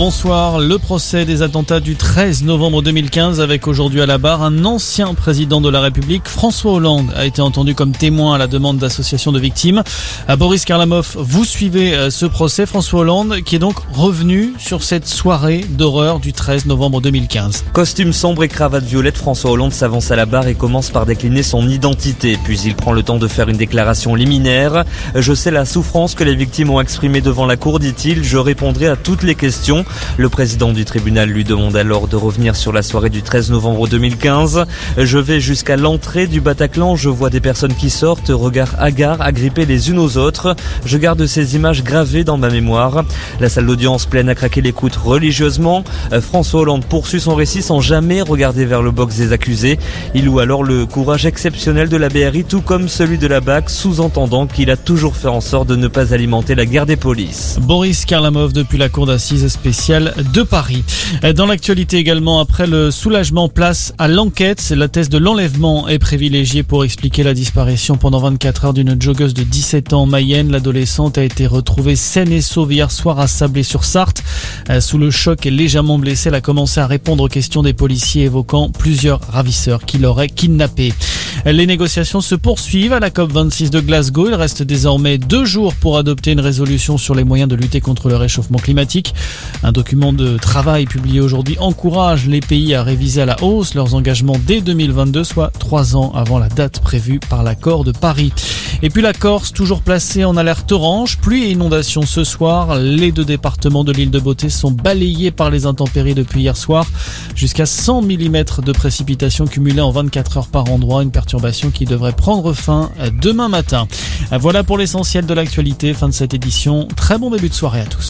bonsoir. Le procès des attentats du 13 novembre 2015 avec aujourd'hui à la barre un ancien président de la République, François Hollande, a été entendu comme témoin à la demande d'association de victimes. À Boris Karlamov, vous suivez euh, ce procès, François Hollande, qui est donc revenu sur cette soirée d'horreur du 13 novembre 2015. Costume sombre et cravate violette, François Hollande s'avance à la barre et commence par décliner son identité. Puis il prend le temps de faire une déclaration liminaire. Je sais la souffrance que les victimes ont exprimée devant la cour, dit-il. Je répondrai à toutes les questions. Le président du tribunal lui demande alors de revenir sur la soirée du 13 novembre 2015. Je vais jusqu'à l'entrée du Bataclan, je vois des personnes qui sortent, regard hagard, agrippés les unes aux autres. Je garde ces images gravées dans ma mémoire. La salle d'audience pleine à craquer l'écoute religieusement. François Hollande poursuit son récit sans jamais regarder vers le box des accusés. Il loue alors le courage exceptionnel de la BRI, tout comme celui de la BAC, sous-entendant qu'il a toujours fait en sorte de ne pas alimenter la guerre des polices. Boris Karlamov depuis la cour d'assises spéciale de Paris. Dans l'actualité également, après le soulagement place à l'enquête, la thèse de l'enlèvement est privilégiée pour expliquer la disparition pendant 24 heures d'une joggeuse de 17 ans en Mayenne. L'adolescente a été retrouvée saine et sauve hier soir à Sablé-sur-Sarthe. Sous le choc et légèrement blessée, elle a commencé à répondre aux questions des policiers évoquant plusieurs ravisseurs qui l'auraient kidnappée. Les négociations se poursuivent à la COP26 de Glasgow. Il reste désormais deux jours pour adopter une résolution sur les moyens de lutter contre le réchauffement climatique. Un document de travail publié aujourd'hui encourage les pays à réviser à la hausse leurs engagements dès 2022, soit trois ans avant la date prévue par l'accord de Paris. Et puis la Corse, toujours placée en alerte orange, pluie et inondation ce soir. Les deux départements de l'île de Beauté sont balayés par les intempéries depuis hier soir. Jusqu'à 100 mm de précipitations cumulées en 24 heures par endroit. Qui devrait prendre fin demain matin. Voilà pour l'essentiel de l'actualité. Fin de cette édition. Très bon début de soirée à tous.